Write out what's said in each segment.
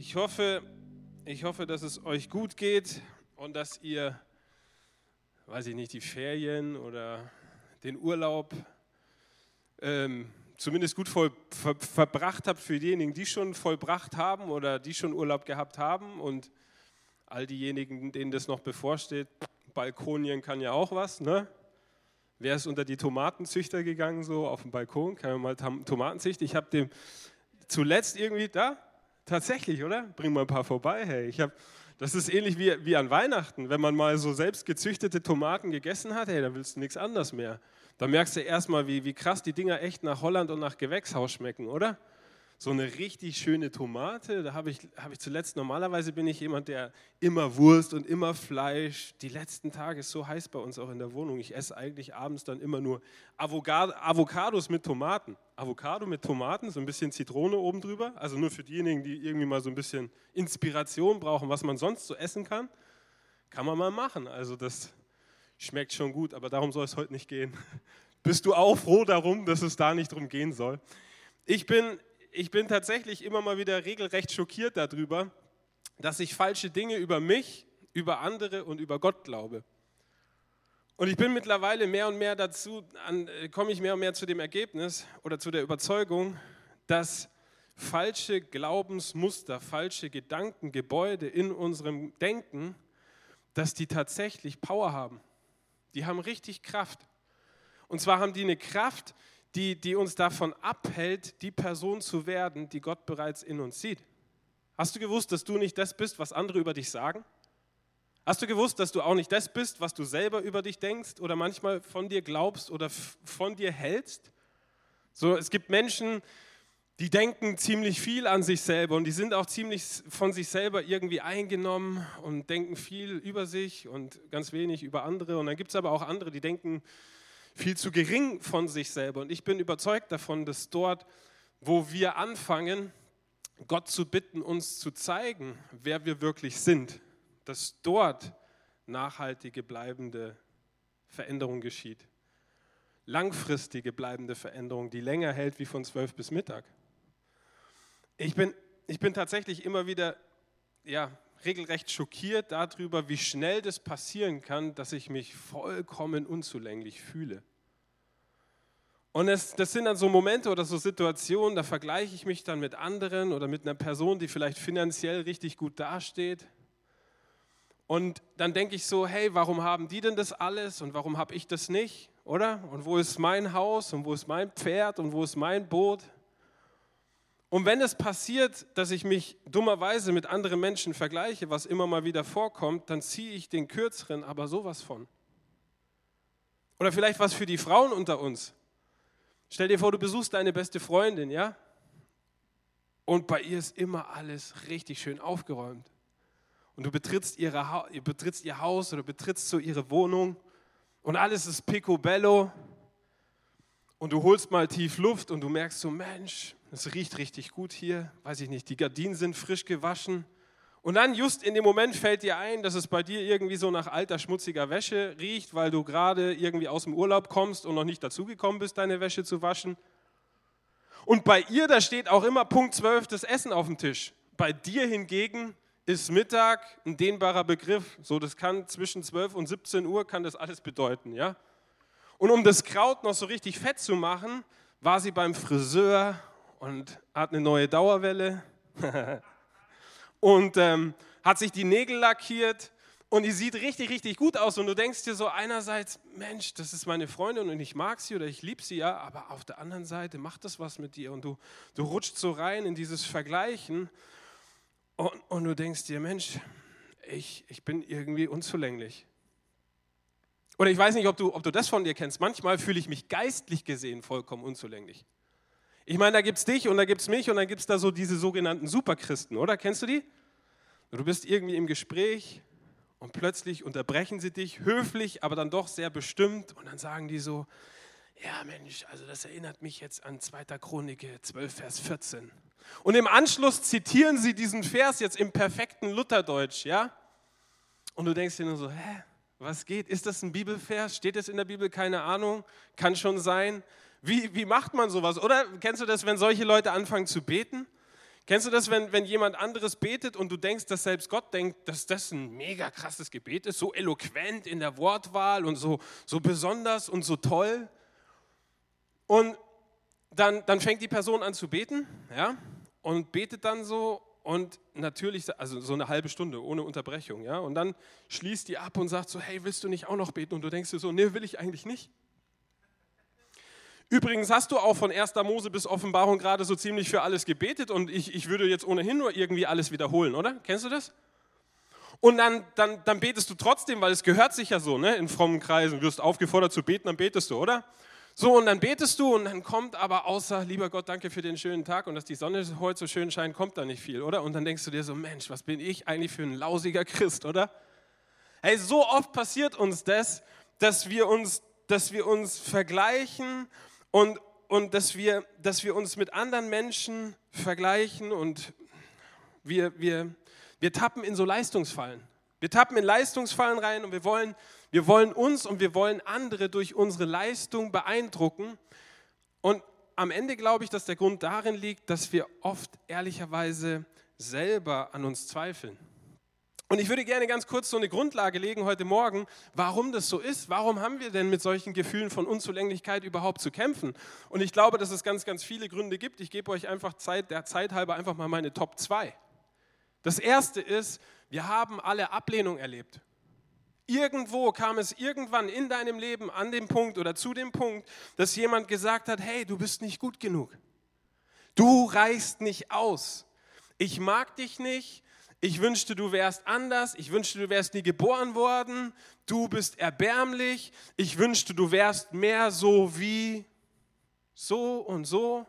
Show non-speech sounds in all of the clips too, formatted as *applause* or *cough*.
Ich hoffe, ich hoffe, dass es euch gut geht und dass ihr, weiß ich nicht, die Ferien oder den Urlaub ähm, zumindest gut voll, ver, verbracht habt für diejenigen, die schon vollbracht haben oder die schon Urlaub gehabt haben und all diejenigen, denen das noch bevorsteht. Balkonien kann ja auch was, ne? Wer ist unter die Tomatenzüchter gegangen, so auf dem Balkon? Kann man mal Tomaten züchten? Ich habe dem zuletzt irgendwie, da, tatsächlich, oder? Bring mal ein paar vorbei, hey. Ich habe, das ist ähnlich wie, wie an Weihnachten. Wenn man mal so selbst gezüchtete Tomaten gegessen hat, hey, dann willst du nichts anderes mehr. Da merkst du erstmal, wie, wie krass die Dinger echt nach Holland und nach Gewächshaus schmecken, oder? So eine richtig schöne Tomate. Da habe ich, hab ich zuletzt, normalerweise bin ich jemand, der immer Wurst und immer Fleisch. Die letzten Tage ist so heiß bei uns auch in der Wohnung. Ich esse eigentlich abends dann immer nur Avocado, Avocados mit Tomaten. Avocado mit Tomaten, so ein bisschen Zitrone oben drüber. Also nur für diejenigen, die irgendwie mal so ein bisschen Inspiration brauchen, was man sonst so essen kann. Kann man mal machen. Also das schmeckt schon gut, aber darum soll es heute nicht gehen. *laughs* Bist du auch froh darum, dass es da nicht drum gehen soll? Ich bin ich bin tatsächlich immer mal wieder regelrecht schockiert darüber, dass ich falsche Dinge über mich, über andere und über Gott glaube. Und ich bin mittlerweile mehr und mehr dazu, äh, komme ich mehr und mehr zu dem Ergebnis oder zu der Überzeugung, dass falsche Glaubensmuster, falsche Gedanken, Gebäude in unserem Denken, dass die tatsächlich Power haben. Die haben richtig Kraft. Und zwar haben die eine Kraft, die, die uns davon abhält, die Person zu werden, die Gott bereits in uns sieht. Hast du gewusst, dass du nicht das bist, was andere über dich sagen? Hast du gewusst, dass du auch nicht das bist, was du selber über dich denkst oder manchmal von dir glaubst oder von dir hältst? So, es gibt Menschen, die denken ziemlich viel an sich selber und die sind auch ziemlich von sich selber irgendwie eingenommen und denken viel über sich und ganz wenig über andere. Und dann gibt es aber auch andere, die denken viel zu gering von sich selber. Und ich bin überzeugt davon, dass dort, wo wir anfangen, Gott zu bitten, uns zu zeigen, wer wir wirklich sind, dass dort nachhaltige, bleibende Veränderung geschieht. Langfristige, bleibende Veränderung, die länger hält wie von zwölf bis Mittag. Ich bin, ich bin tatsächlich immer wieder ja, regelrecht schockiert darüber, wie schnell das passieren kann, dass ich mich vollkommen unzulänglich fühle. Und es, das sind dann so Momente oder so Situationen, da vergleiche ich mich dann mit anderen oder mit einer Person, die vielleicht finanziell richtig gut dasteht. Und dann denke ich so, hey, warum haben die denn das alles und warum habe ich das nicht, oder? Und wo ist mein Haus und wo ist mein Pferd und wo ist mein Boot? Und wenn es passiert, dass ich mich dummerweise mit anderen Menschen vergleiche, was immer mal wieder vorkommt, dann ziehe ich den kürzeren, aber sowas von. Oder vielleicht was für die Frauen unter uns. Stell dir vor, du besuchst deine beste Freundin, ja? Und bei ihr ist immer alles richtig schön aufgeräumt. Und du betrittst, ihre, betrittst ihr Haus oder betrittst so ihre Wohnung und alles ist picobello. Und du holst mal tief Luft und du merkst so, Mensch, es riecht richtig gut hier. Weiß ich nicht, die Gardinen sind frisch gewaschen. Und dann just in dem Moment fällt dir ein, dass es bei dir irgendwie so nach alter, schmutziger Wäsche riecht, weil du gerade irgendwie aus dem Urlaub kommst und noch nicht dazugekommen bist, deine Wäsche zu waschen. Und bei ihr, da steht auch immer Punkt 12 das Essen auf dem Tisch. Bei dir hingegen ist Mittag ein dehnbarer Begriff. So, das kann zwischen 12 und 17 Uhr kann das alles bedeuten, ja. Und um das Kraut noch so richtig fett zu machen, war sie beim Friseur und hat eine neue Dauerwelle. *laughs* und ähm, hat sich die Nägel lackiert und die sieht richtig, richtig gut aus. Und du denkst dir so einerseits, Mensch, das ist meine Freundin und ich mag sie oder ich liebe sie ja, aber auf der anderen Seite macht das was mit dir und du, du rutschst so rein in dieses Vergleichen und, und du denkst dir, Mensch, ich, ich bin irgendwie unzulänglich. Oder ich weiß nicht, ob du, ob du das von dir kennst. Manchmal fühle ich mich geistlich gesehen vollkommen unzulänglich. Ich meine, da gibt es dich und da gibt es mich und dann gibt es da so diese sogenannten Superchristen, oder? Kennst du die? Du bist irgendwie im Gespräch und plötzlich unterbrechen sie dich, höflich, aber dann doch sehr bestimmt und dann sagen die so, ja Mensch, also das erinnert mich jetzt an 2. Chronik 12, Vers 14. Und im Anschluss zitieren sie diesen Vers jetzt im perfekten Lutherdeutsch, ja? Und du denkst dir nur so, hä, was geht? Ist das ein Bibelvers? Steht es in der Bibel? Keine Ahnung. Kann schon sein. Wie, wie macht man sowas? Oder kennst du das, wenn solche Leute anfangen zu beten? Kennst du das, wenn, wenn jemand anderes betet und du denkst, dass selbst Gott denkt, dass das ein mega krasses Gebet ist, so eloquent in der Wortwahl und so, so besonders und so toll? Und dann, dann fängt die Person an zu beten, ja, und betet dann so und natürlich, also so eine halbe Stunde ohne Unterbrechung, ja, und dann schließt die ab und sagt so, hey, willst du nicht auch noch beten? Und du denkst dir so, nee, will ich eigentlich nicht. Übrigens hast du auch von 1. Mose bis Offenbarung gerade so ziemlich für alles gebetet und ich, ich würde jetzt ohnehin nur irgendwie alles wiederholen, oder? Kennst du das? Und dann, dann, dann betest du trotzdem, weil es gehört sich ja so, ne? in frommen Kreisen. Du wirst aufgefordert zu beten, dann betest du, oder? So, und dann betest du und dann kommt aber außer, lieber Gott, danke für den schönen Tag und dass die Sonne heute so schön scheint, kommt da nicht viel, oder? Und dann denkst du dir so, Mensch, was bin ich eigentlich für ein lausiger Christ, oder? Hey, so oft passiert uns das, dass wir uns, dass wir uns vergleichen und, und dass, wir, dass wir uns mit anderen Menschen vergleichen und wir, wir, wir tappen in so Leistungsfallen. Wir tappen in Leistungsfallen rein und wir wollen, wir wollen uns und wir wollen andere durch unsere Leistung beeindrucken. Und am Ende glaube ich, dass der Grund darin liegt, dass wir oft ehrlicherweise selber an uns zweifeln. Und ich würde gerne ganz kurz so eine Grundlage legen heute Morgen, warum das so ist. Warum haben wir denn mit solchen Gefühlen von Unzulänglichkeit überhaupt zu kämpfen? Und ich glaube, dass es ganz, ganz viele Gründe gibt. Ich gebe euch einfach Zeit, der Zeit halber einfach mal meine Top 2. Das erste ist, wir haben alle Ablehnung erlebt. Irgendwo kam es irgendwann in deinem Leben an dem Punkt oder zu dem Punkt, dass jemand gesagt hat, hey, du bist nicht gut genug. Du reichst nicht aus. Ich mag dich nicht, ich wünschte, du wärst anders. Ich wünschte, du wärst nie geboren worden. Du bist erbärmlich. Ich wünschte, du wärst mehr so wie so und so.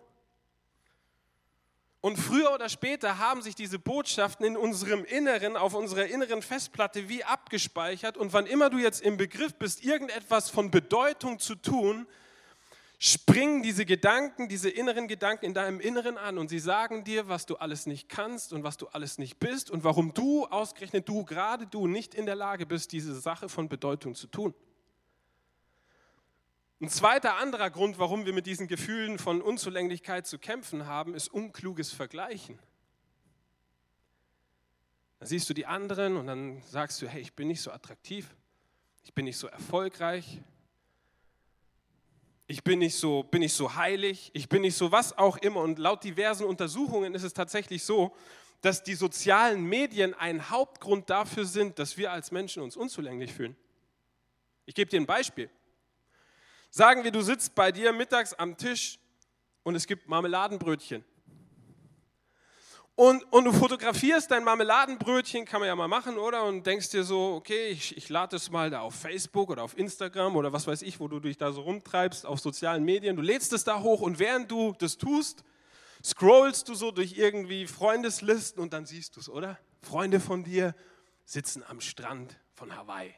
Und früher oder später haben sich diese Botschaften in unserem Inneren, auf unserer inneren Festplatte wie abgespeichert. Und wann immer du jetzt im Begriff bist, irgendetwas von Bedeutung zu tun, springen diese Gedanken, diese inneren Gedanken in deinem Inneren an und sie sagen dir, was du alles nicht kannst und was du alles nicht bist und warum du, ausgerechnet du, gerade du, nicht in der Lage bist, diese Sache von Bedeutung zu tun. Ein zweiter anderer Grund, warum wir mit diesen Gefühlen von Unzulänglichkeit zu kämpfen haben, ist unkluges Vergleichen. Da siehst du die anderen und dann sagst du, hey, ich bin nicht so attraktiv, ich bin nicht so erfolgreich, ich bin nicht so, bin nicht so heilig, ich bin nicht so was auch immer. Und laut diversen Untersuchungen ist es tatsächlich so, dass die sozialen Medien ein Hauptgrund dafür sind, dass wir als Menschen uns unzulänglich fühlen. Ich gebe dir ein Beispiel. Sagen wir, du sitzt bei dir mittags am Tisch und es gibt Marmeladenbrötchen und, und du fotografierst dein Marmeladenbrötchen, kann man ja mal machen, oder? Und denkst dir so, okay, ich, ich lade es mal da auf Facebook oder auf Instagram oder was weiß ich, wo du dich da so rumtreibst, auf sozialen Medien. Du lädst es da hoch und während du das tust, scrollst du so durch irgendwie Freundeslisten und dann siehst du es, oder? Freunde von dir sitzen am Strand von Hawaii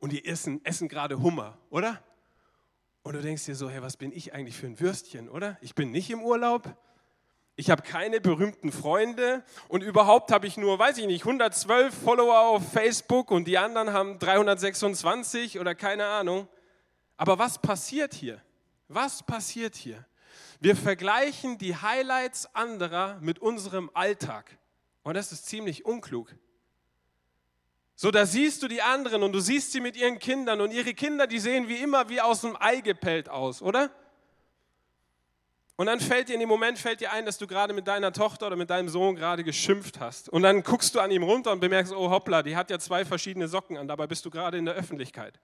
und die essen, essen gerade Hummer, oder? Und du denkst dir so, hey, was bin ich eigentlich für ein Würstchen, oder? Ich bin nicht im Urlaub, ich habe keine berühmten Freunde und überhaupt habe ich nur, weiß ich nicht, 112 Follower auf Facebook und die anderen haben 326 oder keine Ahnung. Aber was passiert hier? Was passiert hier? Wir vergleichen die Highlights anderer mit unserem Alltag. Und das ist ziemlich unklug. So, da siehst du die anderen und du siehst sie mit ihren Kindern und ihre Kinder, die sehen wie immer wie aus dem Ei gepellt aus, oder? Und dann fällt dir in dem Moment fällt dir ein, dass du gerade mit deiner Tochter oder mit deinem Sohn gerade geschimpft hast. Und dann guckst du an ihm runter und bemerkst, oh hoppla, die hat ja zwei verschiedene Socken an, dabei bist du gerade in der Öffentlichkeit.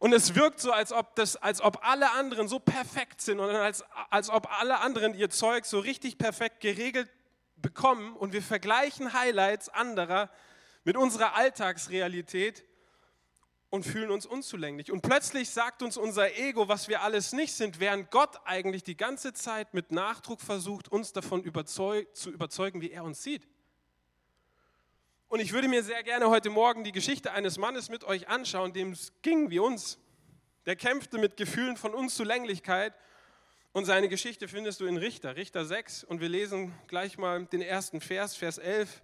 Und es wirkt so, als ob, das, als ob alle anderen so perfekt sind und als, als ob alle anderen ihr Zeug so richtig perfekt geregelt bekommen und wir vergleichen Highlights anderer mit unserer Alltagsrealität und fühlen uns unzulänglich. Und plötzlich sagt uns unser Ego, was wir alles nicht sind, während Gott eigentlich die ganze Zeit mit Nachdruck versucht, uns davon überzeug zu überzeugen, wie er uns sieht. Und ich würde mir sehr gerne heute Morgen die Geschichte eines Mannes mit euch anschauen, dem es ging wie uns. Der kämpfte mit Gefühlen von Unzulänglichkeit. Und seine Geschichte findest du in Richter, Richter 6. Und wir lesen gleich mal den ersten Vers, Vers 11.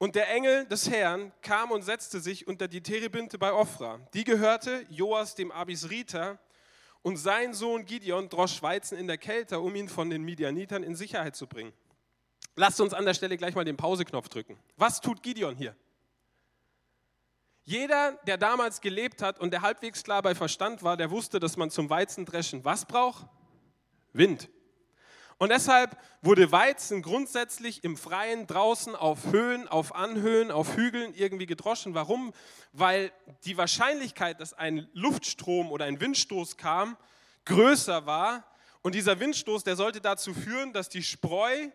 Und der Engel des Herrn kam und setzte sich unter die Terebinte bei Ophra. Die gehörte Joas dem Abisriter und sein Sohn Gideon drosch Weizen in der Kälte, um ihn von den Midianitern in Sicherheit zu bringen. Lasst uns an der Stelle gleich mal den Pauseknopf drücken. Was tut Gideon hier? Jeder, der damals gelebt hat und der halbwegs klar bei Verstand war, der wusste, dass man zum Weizendreschen was braucht? Wind. Und deshalb wurde Weizen grundsätzlich im Freien draußen auf Höhen, auf Anhöhen, auf Hügeln irgendwie gedroschen. Warum? Weil die Wahrscheinlichkeit, dass ein Luftstrom oder ein Windstoß kam, größer war. Und dieser Windstoß, der sollte dazu führen, dass die Spreu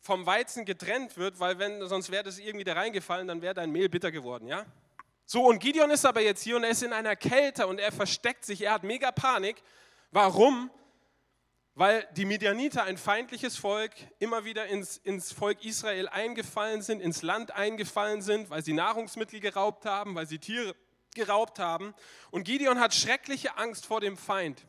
vom Weizen getrennt wird, weil wenn, sonst wäre das irgendwie da reingefallen, dann wäre dein Mehl bitter geworden, ja? So, und Gideon ist aber jetzt hier und er ist in einer Kälte und er versteckt sich, er hat mega Panik. Warum? Weil die Midianiter, ein feindliches Volk, immer wieder ins, ins Volk Israel eingefallen sind, ins Land eingefallen sind, weil sie Nahrungsmittel geraubt haben, weil sie Tiere geraubt haben. Und Gideon hat schreckliche Angst vor dem Feind.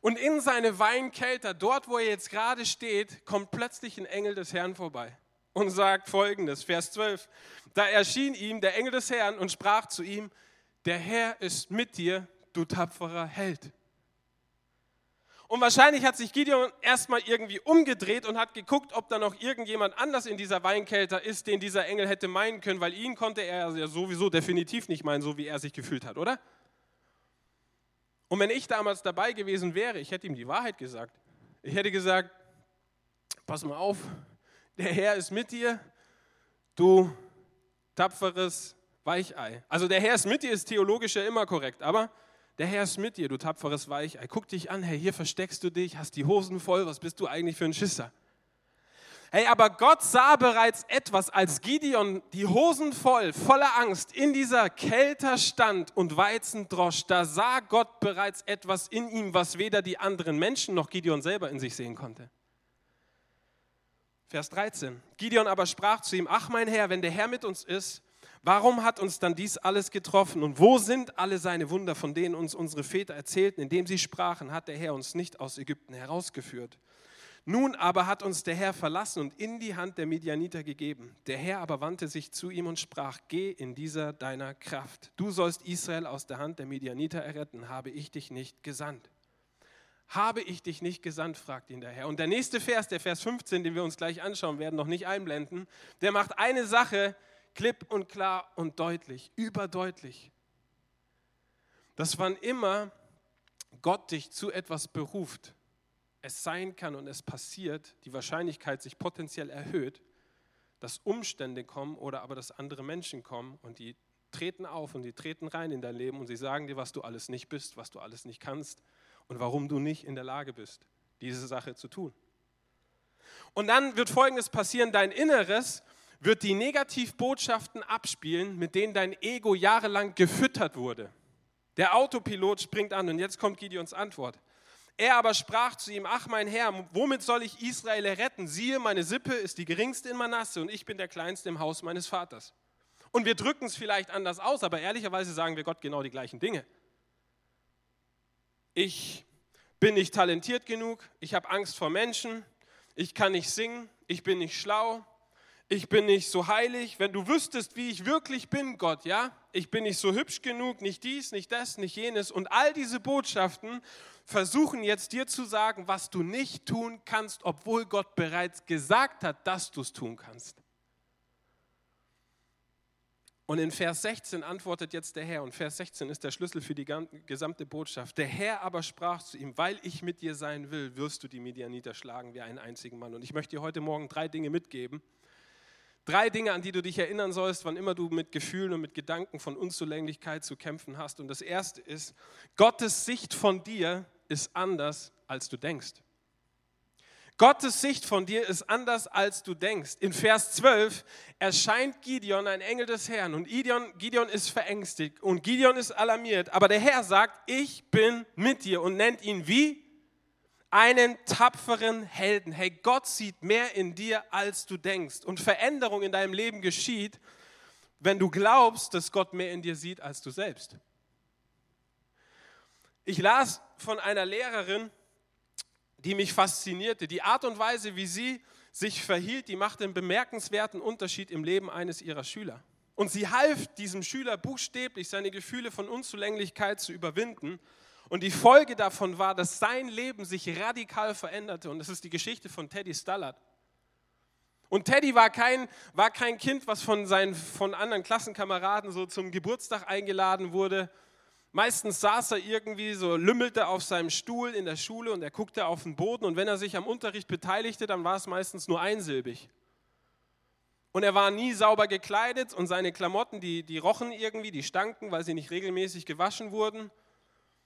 Und in seine Weinkelter, dort wo er jetzt gerade steht, kommt plötzlich ein Engel des Herrn vorbei und sagt folgendes, Vers 12. Da erschien ihm der Engel des Herrn und sprach zu ihm, der Herr ist mit dir, du tapferer Held. Und wahrscheinlich hat sich Gideon erstmal irgendwie umgedreht und hat geguckt, ob da noch irgendjemand anders in dieser Weinkelter ist, den dieser Engel hätte meinen können, weil ihn konnte er ja sowieso definitiv nicht meinen, so wie er sich gefühlt hat, oder? Und wenn ich damals dabei gewesen wäre, ich hätte ihm die Wahrheit gesagt. Ich hätte gesagt, pass mal auf, der Herr ist mit dir, du tapferes Weichei. Also der Herr ist mit dir ist theologisch ja immer korrekt, aber der Herr ist mit dir, du tapferes Weichei. Guck dich an, hey, hier versteckst du dich, hast die Hosen voll, was bist du eigentlich für ein Schisser? Hey, aber Gott sah bereits etwas, als Gideon die Hosen voll, voller Angst in dieser Kälte stand und Weizen drosch. Da sah Gott bereits etwas in ihm, was weder die anderen Menschen noch Gideon selber in sich sehen konnte. Vers 13. Gideon aber sprach zu ihm: Ach, mein Herr, wenn der Herr mit uns ist, warum hat uns dann dies alles getroffen? Und wo sind alle seine Wunder, von denen uns unsere Väter erzählten, indem sie sprachen, hat der Herr uns nicht aus Ägypten herausgeführt? Nun aber hat uns der Herr verlassen und in die Hand der Midianiter gegeben. Der Herr aber wandte sich zu ihm und sprach, geh in dieser deiner Kraft. Du sollst Israel aus der Hand der Midianiter erretten, habe ich dich nicht gesandt. Habe ich dich nicht gesandt, fragt ihn der Herr. Und der nächste Vers, der Vers 15, den wir uns gleich anschauen werden, noch nicht einblenden, der macht eine Sache klipp und klar und deutlich, überdeutlich. Dass wann immer Gott dich zu etwas beruft, es sein kann und es passiert, die Wahrscheinlichkeit sich potenziell erhöht, dass Umstände kommen oder aber dass andere Menschen kommen und die treten auf und die treten rein in dein Leben und sie sagen dir, was du alles nicht bist, was du alles nicht kannst und warum du nicht in der Lage bist, diese Sache zu tun. Und dann wird Folgendes passieren, dein Inneres wird die Negativbotschaften abspielen, mit denen dein Ego jahrelang gefüttert wurde. Der Autopilot springt an und jetzt kommt Gideons Antwort. Er aber sprach zu ihm, ach mein Herr, womit soll ich Israel retten? Siehe, meine Sippe ist die geringste in Manasse und ich bin der Kleinste im Haus meines Vaters. Und wir drücken es vielleicht anders aus, aber ehrlicherweise sagen wir Gott genau die gleichen Dinge. Ich bin nicht talentiert genug, ich habe Angst vor Menschen, ich kann nicht singen, ich bin nicht schlau, ich bin nicht so heilig. Wenn du wüsstest, wie ich wirklich bin, Gott, ja, ich bin nicht so hübsch genug, nicht dies, nicht das, nicht jenes. Und all diese Botschaften versuchen jetzt dir zu sagen, was du nicht tun kannst, obwohl Gott bereits gesagt hat, dass du es tun kannst. Und in Vers 16 antwortet jetzt der Herr, und Vers 16 ist der Schlüssel für die gesamte Botschaft. Der Herr aber sprach zu ihm, weil ich mit dir sein will, wirst du die Midianiter schlagen wie einen einzigen Mann. Und ich möchte dir heute Morgen drei Dinge mitgeben. Drei Dinge, an die du dich erinnern sollst, wann immer du mit Gefühlen und mit Gedanken von Unzulänglichkeit zu kämpfen hast. Und das erste ist, Gottes Sicht von dir ist anders, als du denkst. Gottes Sicht von dir ist anders, als du denkst. In Vers 12 erscheint Gideon, ein Engel des Herrn, und Gideon, Gideon ist verängstigt und Gideon ist alarmiert. Aber der Herr sagt, ich bin mit dir und nennt ihn wie? Einen tapferen Helden. Hey, Gott sieht mehr in dir, als du denkst. Und Veränderung in deinem Leben geschieht, wenn du glaubst, dass Gott mehr in dir sieht, als du selbst. Ich las von einer Lehrerin, die mich faszinierte. Die Art und Weise, wie sie sich verhielt, die machte einen bemerkenswerten Unterschied im Leben eines ihrer Schüler. Und sie half diesem Schüler buchstäblich, seine Gefühle von Unzulänglichkeit zu überwinden. Und die Folge davon war, dass sein Leben sich radikal veränderte. Und das ist die Geschichte von Teddy Stallard. Und Teddy war kein, war kein Kind, was von, seinen, von anderen Klassenkameraden so zum Geburtstag eingeladen wurde. Meistens saß er irgendwie so, lümmelte auf seinem Stuhl in der Schule und er guckte auf den Boden. Und wenn er sich am Unterricht beteiligte, dann war es meistens nur einsilbig. Und er war nie sauber gekleidet und seine Klamotten, die, die rochen irgendwie, die stanken, weil sie nicht regelmäßig gewaschen wurden.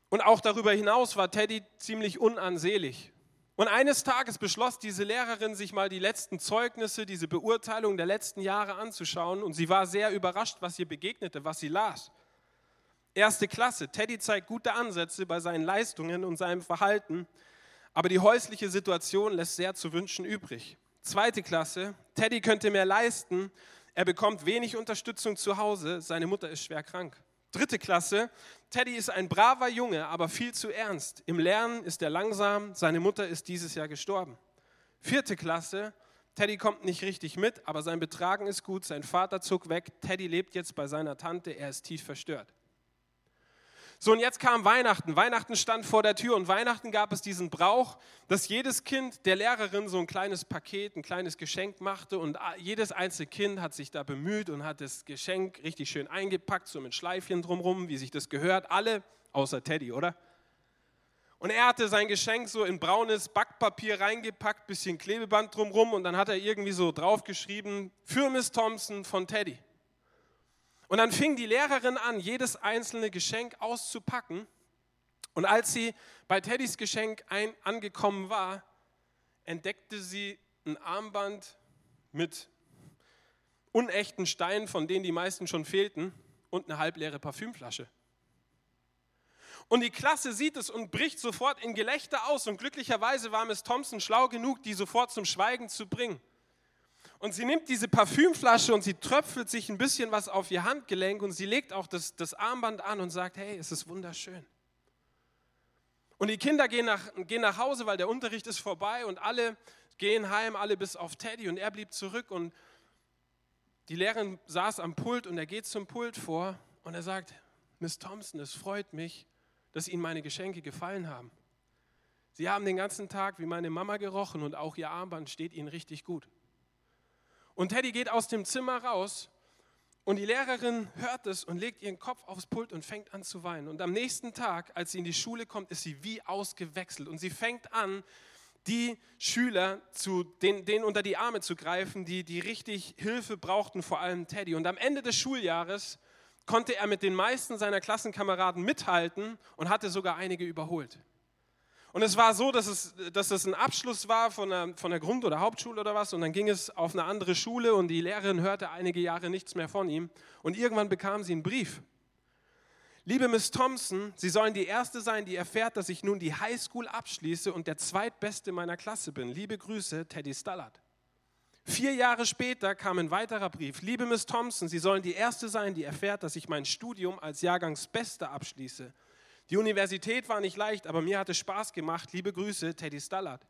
Und auch darüber hinaus war Teddy ziemlich unansehlich. Und eines Tages beschloss diese Lehrerin, sich mal die letzten Zeugnisse, diese Beurteilung der letzten Jahre anzuschauen. Und sie war sehr überrascht, was ihr begegnete, was sie las. Erste Klasse. Teddy zeigt gute Ansätze bei seinen Leistungen und seinem Verhalten, aber die häusliche Situation lässt sehr zu wünschen übrig. Zweite Klasse. Teddy könnte mehr leisten, er bekommt wenig Unterstützung zu Hause, seine Mutter ist schwer krank. Dritte Klasse. Teddy ist ein braver Junge, aber viel zu ernst. Im Lernen ist er langsam. Seine Mutter ist dieses Jahr gestorben. Vierte Klasse. Teddy kommt nicht richtig mit, aber sein Betragen ist gut. Sein Vater zog weg. Teddy lebt jetzt bei seiner Tante. Er ist tief verstört. So, und jetzt kam Weihnachten. Weihnachten stand vor der Tür und Weihnachten gab es diesen Brauch, dass jedes Kind der Lehrerin so ein kleines Paket, ein kleines Geschenk machte und jedes einzelne Kind hat sich da bemüht und hat das Geschenk richtig schön eingepackt, so mit Schleifchen drumrum, wie sich das gehört. Alle außer Teddy, oder? Und er hatte sein Geschenk so in braunes Backpapier reingepackt, bisschen Klebeband drumrum und dann hat er irgendwie so draufgeschrieben, für Miss Thompson von Teddy. Und dann fing die Lehrerin an, jedes einzelne Geschenk auszupacken. Und als sie bei Teddys Geschenk ein, angekommen war, entdeckte sie ein Armband mit unechten Steinen, von denen die meisten schon fehlten, und eine halbleere Parfümflasche. Und die Klasse sieht es und bricht sofort in Gelächter aus. Und glücklicherweise war Miss Thompson schlau genug, die sofort zum Schweigen zu bringen. Und sie nimmt diese Parfümflasche und sie tröpfelt sich ein bisschen was auf ihr Handgelenk und sie legt auch das, das Armband an und sagt, hey, es ist wunderschön. Und die Kinder gehen nach, gehen nach Hause, weil der Unterricht ist vorbei und alle gehen heim, alle bis auf Teddy und er blieb zurück und die Lehrerin saß am Pult und er geht zum Pult vor und er sagt, Miss Thompson, es freut mich, dass Ihnen meine Geschenke gefallen haben. Sie haben den ganzen Tag wie meine Mama gerochen und auch Ihr Armband steht Ihnen richtig gut. Und Teddy geht aus dem Zimmer raus und die Lehrerin hört es und legt ihren Kopf aufs Pult und fängt an zu weinen. Und am nächsten Tag, als sie in die Schule kommt, ist sie wie ausgewechselt und sie fängt an, die Schüler zu, denen, denen unter die Arme zu greifen, die, die richtig Hilfe brauchten, vor allem Teddy. Und am Ende des Schuljahres konnte er mit den meisten seiner Klassenkameraden mithalten und hatte sogar einige überholt. Und es war so, dass es, dass es ein Abschluss war von der, von der Grund- oder Hauptschule oder was. Und dann ging es auf eine andere Schule und die Lehrerin hörte einige Jahre nichts mehr von ihm. Und irgendwann bekam sie einen Brief. Liebe Miss Thompson, Sie sollen die Erste sein, die erfährt, dass ich nun die Highschool abschließe und der Zweitbeste meiner Klasse bin. Liebe Grüße, Teddy Stallard. Vier Jahre später kam ein weiterer Brief. Liebe Miss Thompson, Sie sollen die Erste sein, die erfährt, dass ich mein Studium als Jahrgangsbeste abschließe. Die Universität war nicht leicht, aber mir hatte Spaß gemacht. Liebe Grüße, Teddy Stallard.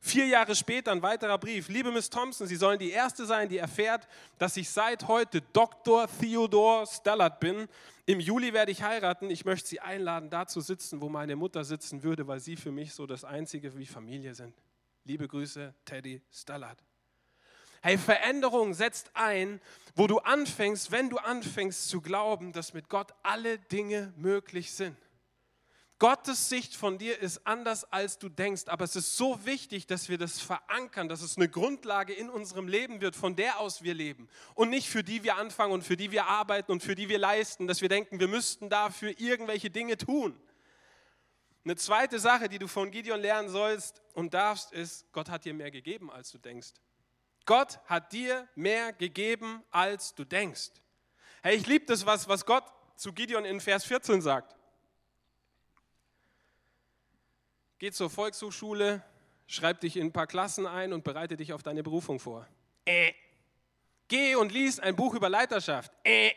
Vier Jahre später ein weiterer Brief. Liebe Miss Thompson, Sie sollen die Erste sein, die erfährt, dass ich seit heute Dr. Theodore Stallard bin. Im Juli werde ich heiraten. Ich möchte Sie einladen, da zu sitzen, wo meine Mutter sitzen würde, weil Sie für mich so das Einzige wie Familie sind. Liebe Grüße, Teddy Stallard. Hey, Veränderung setzt ein, wo du anfängst, wenn du anfängst zu glauben, dass mit Gott alle Dinge möglich sind. Gottes Sicht von dir ist anders, als du denkst. Aber es ist so wichtig, dass wir das verankern, dass es eine Grundlage in unserem Leben wird, von der aus wir leben. Und nicht für die wir anfangen und für die wir arbeiten und für die wir leisten, dass wir denken, wir müssten dafür irgendwelche Dinge tun. Eine zweite Sache, die du von Gideon lernen sollst und darfst, ist, Gott hat dir mehr gegeben, als du denkst. Gott hat dir mehr gegeben, als du denkst. Hey, ich liebe das, was, was Gott zu Gideon in Vers 14 sagt. Geh zur Volkshochschule, schreib dich in ein paar Klassen ein und bereite dich auf deine Berufung vor. Äh. Geh und lies ein Buch über Leiterschaft. Äh.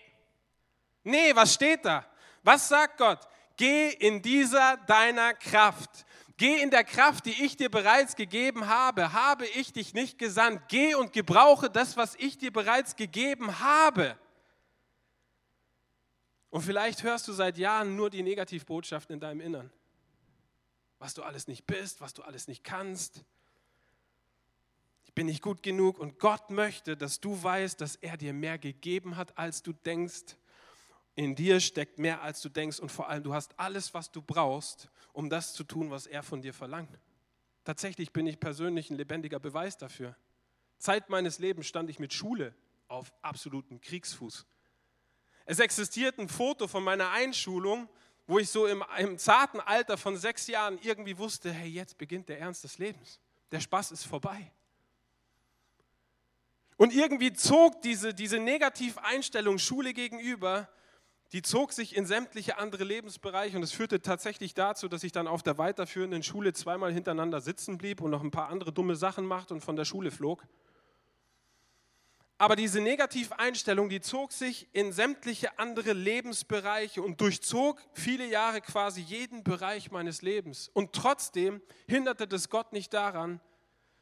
Nee, was steht da? Was sagt Gott? Geh in dieser deiner Kraft. Geh in der Kraft, die ich dir bereits gegeben habe. Habe ich dich nicht gesandt? Geh und gebrauche das, was ich dir bereits gegeben habe. Und vielleicht hörst du seit Jahren nur die Negativbotschaften in deinem Innern was du alles nicht bist, was du alles nicht kannst. Ich bin nicht gut genug und Gott möchte, dass du weißt, dass er dir mehr gegeben hat, als du denkst. In dir steckt mehr, als du denkst und vor allem, du hast alles, was du brauchst, um das zu tun, was er von dir verlangt. Tatsächlich bin ich persönlich ein lebendiger Beweis dafür. Zeit meines Lebens stand ich mit Schule auf absolutem Kriegsfuß. Es existiert ein Foto von meiner Einschulung, wo ich so im, im, zarten Alter von sechs Jahren irgendwie wusste, hey, jetzt beginnt der Ernst des Lebens. Der Spaß ist vorbei. Und irgendwie zog diese, diese Negativeinstellung Schule gegenüber, die zog sich in sämtliche andere Lebensbereiche und es führte tatsächlich dazu, dass ich dann auf der weiterführenden Schule zweimal hintereinander sitzen blieb und noch ein paar andere dumme Sachen machte und von der Schule flog. Aber diese Negativeinstellung, die zog sich in sämtliche andere Lebensbereiche und durchzog viele Jahre quasi jeden Bereich meines Lebens. Und trotzdem hinderte das Gott nicht daran,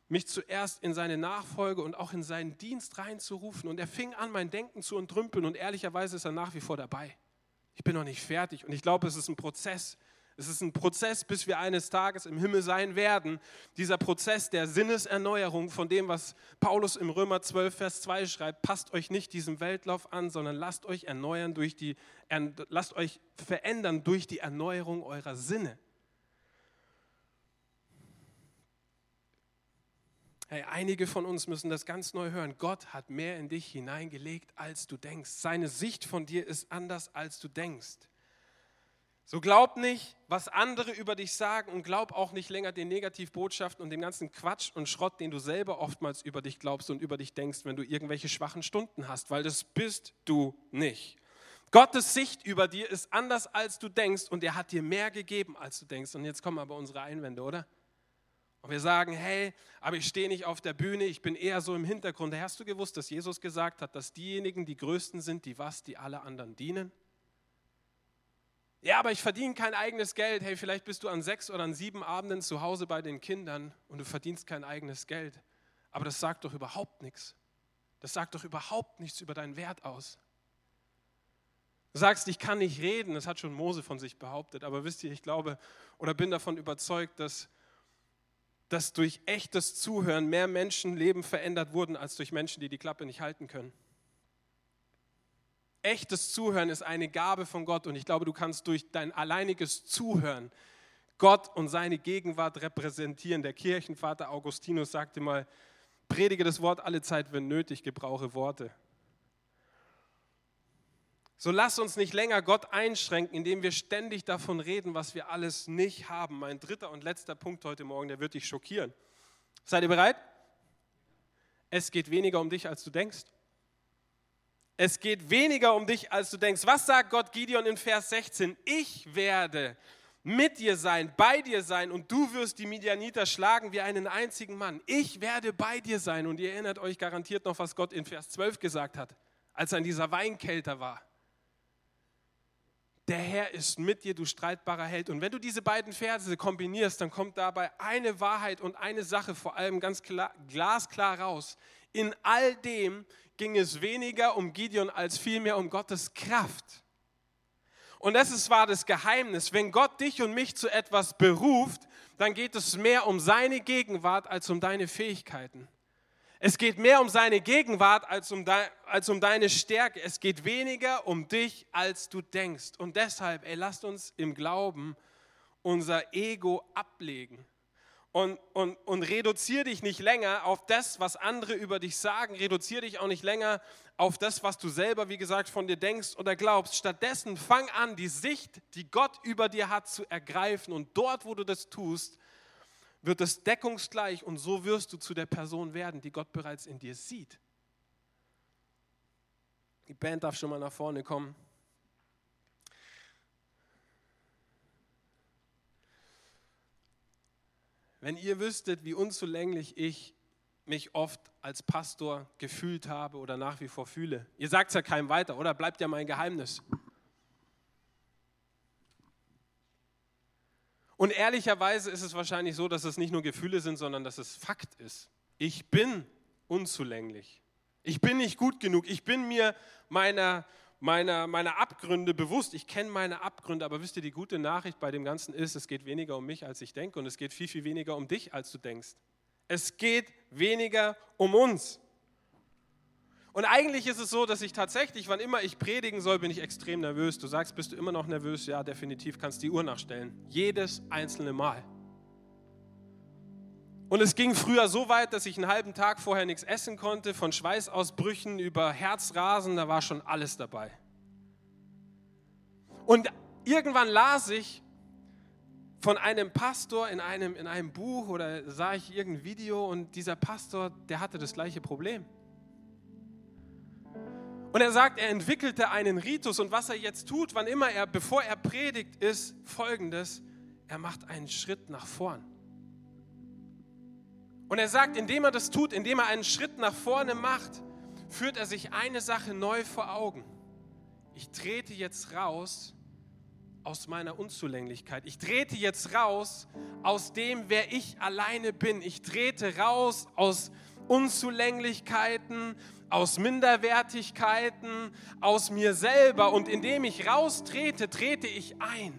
mich zuerst in seine Nachfolge und auch in seinen Dienst reinzurufen. Und er fing an, mein Denken zu entrümpeln und ehrlicherweise ist er nach wie vor dabei. Ich bin noch nicht fertig und ich glaube, es ist ein Prozess, es ist ein Prozess, bis wir eines Tages im Himmel sein werden. Dieser Prozess der Sinneserneuerung von dem, was Paulus im Römer 12, Vers 2 schreibt, passt euch nicht diesem Weltlauf an, sondern lasst euch erneuern durch die, lasst euch verändern durch die Erneuerung eurer Sinne. Hey, einige von uns müssen das ganz neu hören. Gott hat mehr in dich hineingelegt, als du denkst. Seine Sicht von dir ist anders, als du denkst. So glaub nicht, was andere über dich sagen und glaub auch nicht länger den Negativbotschaften und dem ganzen Quatsch und Schrott, den du selber oftmals über dich glaubst und über dich denkst, wenn du irgendwelche schwachen Stunden hast, weil das bist du nicht. Gottes Sicht über dir ist anders, als du denkst und er hat dir mehr gegeben, als du denkst. Und jetzt kommen aber unsere Einwände, oder? Und wir sagen, hey, aber ich stehe nicht auf der Bühne, ich bin eher so im Hintergrund. Hast du gewusst, dass Jesus gesagt hat, dass diejenigen die Größten sind, die was, die alle anderen dienen? Ja, aber ich verdiene kein eigenes Geld. Hey, vielleicht bist du an sechs oder an sieben Abenden zu Hause bei den Kindern und du verdienst kein eigenes Geld. Aber das sagt doch überhaupt nichts. Das sagt doch überhaupt nichts über deinen Wert aus. Du sagst, ich kann nicht reden, das hat schon Mose von sich behauptet, aber wisst ihr, ich glaube oder bin davon überzeugt, dass, dass durch echtes Zuhören mehr Menschenleben verändert wurden, als durch Menschen, die die Klappe nicht halten können. Echtes Zuhören ist eine Gabe von Gott und ich glaube, du kannst durch dein alleiniges Zuhören Gott und seine Gegenwart repräsentieren. Der Kirchenvater Augustinus sagte mal, predige das Wort alle Zeit, wenn nötig, gebrauche Worte. So lass uns nicht länger Gott einschränken, indem wir ständig davon reden, was wir alles nicht haben. Mein dritter und letzter Punkt heute Morgen, der wird dich schockieren. Seid ihr bereit? Es geht weniger um dich, als du denkst. Es geht weniger um dich, als du denkst. Was sagt Gott Gideon in Vers 16? Ich werde mit dir sein, bei dir sein und du wirst die Midianiter schlagen wie einen einzigen Mann. Ich werde bei dir sein. Und ihr erinnert euch garantiert noch, was Gott in Vers 12 gesagt hat, als er in dieser Weinkelter war. Der Herr ist mit dir, du streitbarer Held. Und wenn du diese beiden Verse kombinierst, dann kommt dabei eine Wahrheit und eine Sache vor allem ganz klar, glasklar raus. In all dem ging es weniger um Gideon als vielmehr um Gottes Kraft. Und das ist zwar das Geheimnis. Wenn Gott dich und mich zu etwas beruft, dann geht es mehr um seine Gegenwart als um deine Fähigkeiten. Es geht mehr um seine Gegenwart als um, de, als um deine Stärke. Es geht weniger um dich, als du denkst. Und deshalb, ey, lasst uns im Glauben unser Ego ablegen und, und, und reduziere dich nicht länger auf das, was andere über dich sagen. Reduziere dich auch nicht länger auf das, was du selber, wie gesagt, von dir denkst oder glaubst. Stattdessen fang an, die Sicht, die Gott über dir hat, zu ergreifen. Und dort, wo du das tust, wird es deckungsgleich und so wirst du zu der Person werden, die Gott bereits in dir sieht. Die Band darf schon mal nach vorne kommen. Wenn ihr wüsstet, wie unzulänglich ich mich oft als Pastor gefühlt habe oder nach wie vor fühle. Ihr sagt es ja keinem weiter, oder? Bleibt ja mein Geheimnis. Und ehrlicherweise ist es wahrscheinlich so, dass es nicht nur Gefühle sind, sondern dass es Fakt ist. Ich bin unzulänglich. Ich bin nicht gut genug. Ich bin mir meiner meiner, meiner Abgründe bewusst. Ich kenne meine Abgründe, aber wisst ihr, die gute Nachricht bei dem Ganzen ist, es geht weniger um mich, als ich denke und es geht viel, viel weniger um dich, als du denkst. Es geht weniger um uns. Und eigentlich ist es so, dass ich tatsächlich, wann immer ich predigen soll, bin ich extrem nervös. Du sagst, bist du immer noch nervös? Ja, definitiv kannst die Uhr nachstellen. Jedes einzelne Mal. Und es ging früher so weit, dass ich einen halben Tag vorher nichts essen konnte, von Schweißausbrüchen über Herzrasen, da war schon alles dabei. Und irgendwann las ich von einem Pastor in einem, in einem Buch oder sah ich irgendein Video und dieser Pastor, der hatte das gleiche Problem. Und er sagt, er entwickelte einen Ritus und was er jetzt tut, wann immer er, bevor er predigt, ist folgendes, er macht einen Schritt nach vorn. Und er sagt, indem er das tut, indem er einen Schritt nach vorne macht, führt er sich eine Sache neu vor Augen. Ich trete jetzt raus aus meiner Unzulänglichkeit. Ich trete jetzt raus aus dem, wer ich alleine bin. Ich trete raus aus Unzulänglichkeiten, aus Minderwertigkeiten, aus mir selber. Und indem ich raustrete, trete ich ein.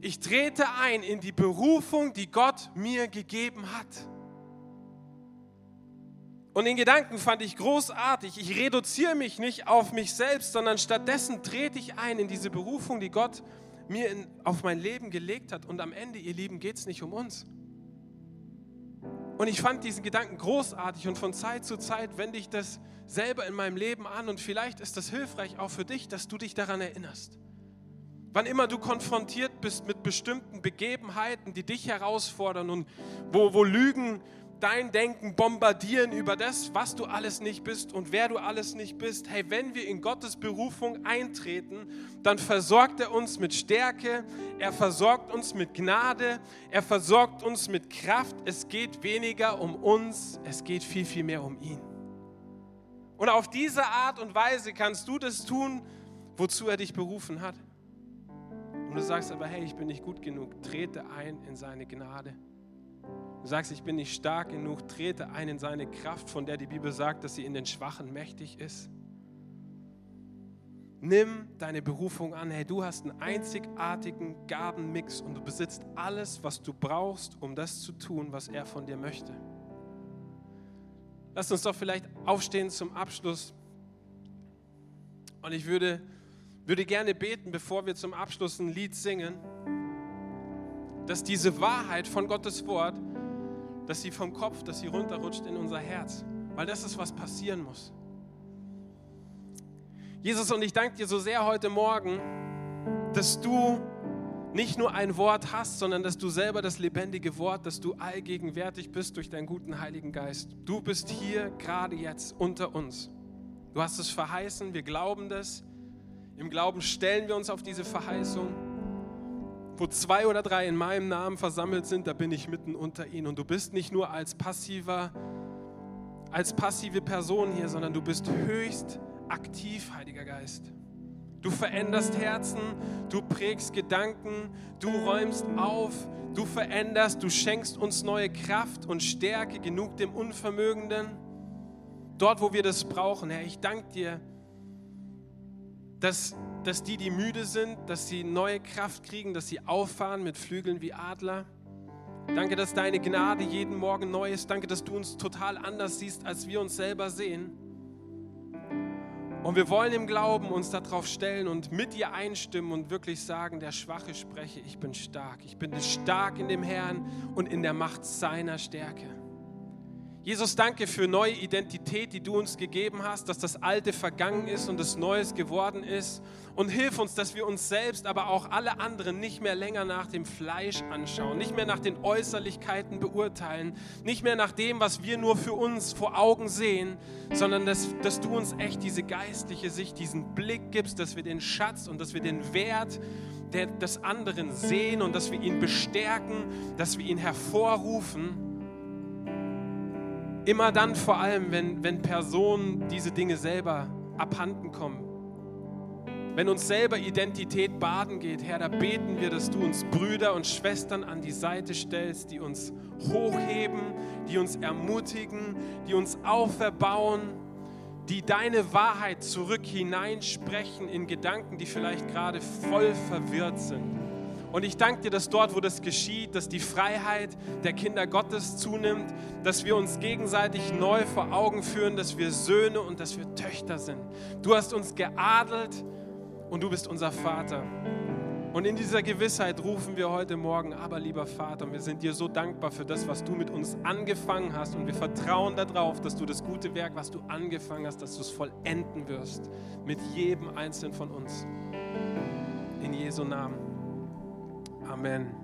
Ich trete ein in die Berufung, die Gott mir gegeben hat. Und den Gedanken fand ich großartig. Ich reduziere mich nicht auf mich selbst, sondern stattdessen trete ich ein in diese Berufung, die Gott mir in, auf mein Leben gelegt hat. Und am Ende, ihr Lieben, geht es nicht um uns. Und ich fand diesen Gedanken großartig und von Zeit zu Zeit wende ich das selber in meinem Leben an und vielleicht ist das hilfreich auch für dich, dass du dich daran erinnerst. Wann immer du konfrontiert bist mit bestimmten Begebenheiten, die dich herausfordern und wo, wo Lügen dein Denken bombardieren über das, was du alles nicht bist und wer du alles nicht bist. Hey, wenn wir in Gottes Berufung eintreten, dann versorgt er uns mit Stärke, er versorgt uns mit Gnade, er versorgt uns mit Kraft. Es geht weniger um uns, es geht viel, viel mehr um ihn. Und auf diese Art und Weise kannst du das tun, wozu er dich berufen hat. Und du sagst aber, hey, ich bin nicht gut genug, trete ein in seine Gnade. Du sagst, ich bin nicht stark genug, trete ein in seine Kraft, von der die Bibel sagt, dass sie in den Schwachen mächtig ist. Nimm deine Berufung an. Hey, du hast einen einzigartigen Gabenmix und du besitzt alles, was du brauchst, um das zu tun, was er von dir möchte. Lass uns doch vielleicht aufstehen zum Abschluss. Und ich würde, würde gerne beten, bevor wir zum Abschluss ein Lied singen, dass diese Wahrheit von Gottes Wort dass sie vom Kopf, dass sie runterrutscht in unser Herz. Weil das ist, was passieren muss. Jesus, und ich danke dir so sehr heute Morgen, dass du nicht nur ein Wort hast, sondern dass du selber das lebendige Wort, dass du allgegenwärtig bist durch deinen guten Heiligen Geist. Du bist hier gerade jetzt unter uns. Du hast es verheißen, wir glauben das. Im Glauben stellen wir uns auf diese Verheißung. Wo zwei oder drei in meinem Namen versammelt sind, da bin ich mitten unter ihnen. Und du bist nicht nur als passiver, als passive Person hier, sondern du bist höchst aktiv, Heiliger Geist. Du veränderst Herzen, du prägst Gedanken, du räumst auf, du veränderst, du schenkst uns neue Kraft und Stärke, genug dem Unvermögenden. Dort, wo wir das brauchen, Herr, ich danke dir, dass dass die, die müde sind, dass sie neue Kraft kriegen, dass sie auffahren mit Flügeln wie Adler. Danke, dass deine Gnade jeden Morgen neu ist. Danke, dass du uns total anders siehst, als wir uns selber sehen. Und wir wollen im Glauben uns darauf stellen und mit dir einstimmen und wirklich sagen, der Schwache spreche, ich bin stark. Ich bin stark in dem Herrn und in der Macht seiner Stärke. Jesus, danke für neue Identität, die du uns gegeben hast, dass das Alte vergangen ist und das Neues geworden ist. Und hilf uns, dass wir uns selbst, aber auch alle anderen nicht mehr länger nach dem Fleisch anschauen, nicht mehr nach den Äußerlichkeiten beurteilen, nicht mehr nach dem, was wir nur für uns vor Augen sehen, sondern dass, dass du uns echt diese geistliche Sicht, diesen Blick gibst, dass wir den Schatz und dass wir den Wert des anderen sehen und dass wir ihn bestärken, dass wir ihn hervorrufen Immer dann vor allem, wenn, wenn Personen diese Dinge selber abhanden kommen. Wenn uns selber Identität baden geht, Herr, da beten wir, dass du uns Brüder und Schwestern an die Seite stellst, die uns hochheben, die uns ermutigen, die uns auferbauen, die deine Wahrheit zurück hineinsprechen in Gedanken, die vielleicht gerade voll verwirrt sind. Und ich danke dir, dass dort, wo das geschieht, dass die Freiheit der Kinder Gottes zunimmt, dass wir uns gegenseitig neu vor Augen führen, dass wir Söhne und dass wir Töchter sind. Du hast uns geadelt und du bist unser Vater. Und in dieser Gewissheit rufen wir heute Morgen, aber lieber Vater, wir sind dir so dankbar für das, was du mit uns angefangen hast. Und wir vertrauen darauf, dass du das gute Werk, was du angefangen hast, dass du es vollenden wirst. Mit jedem Einzelnen von uns. In Jesu Namen. Amen.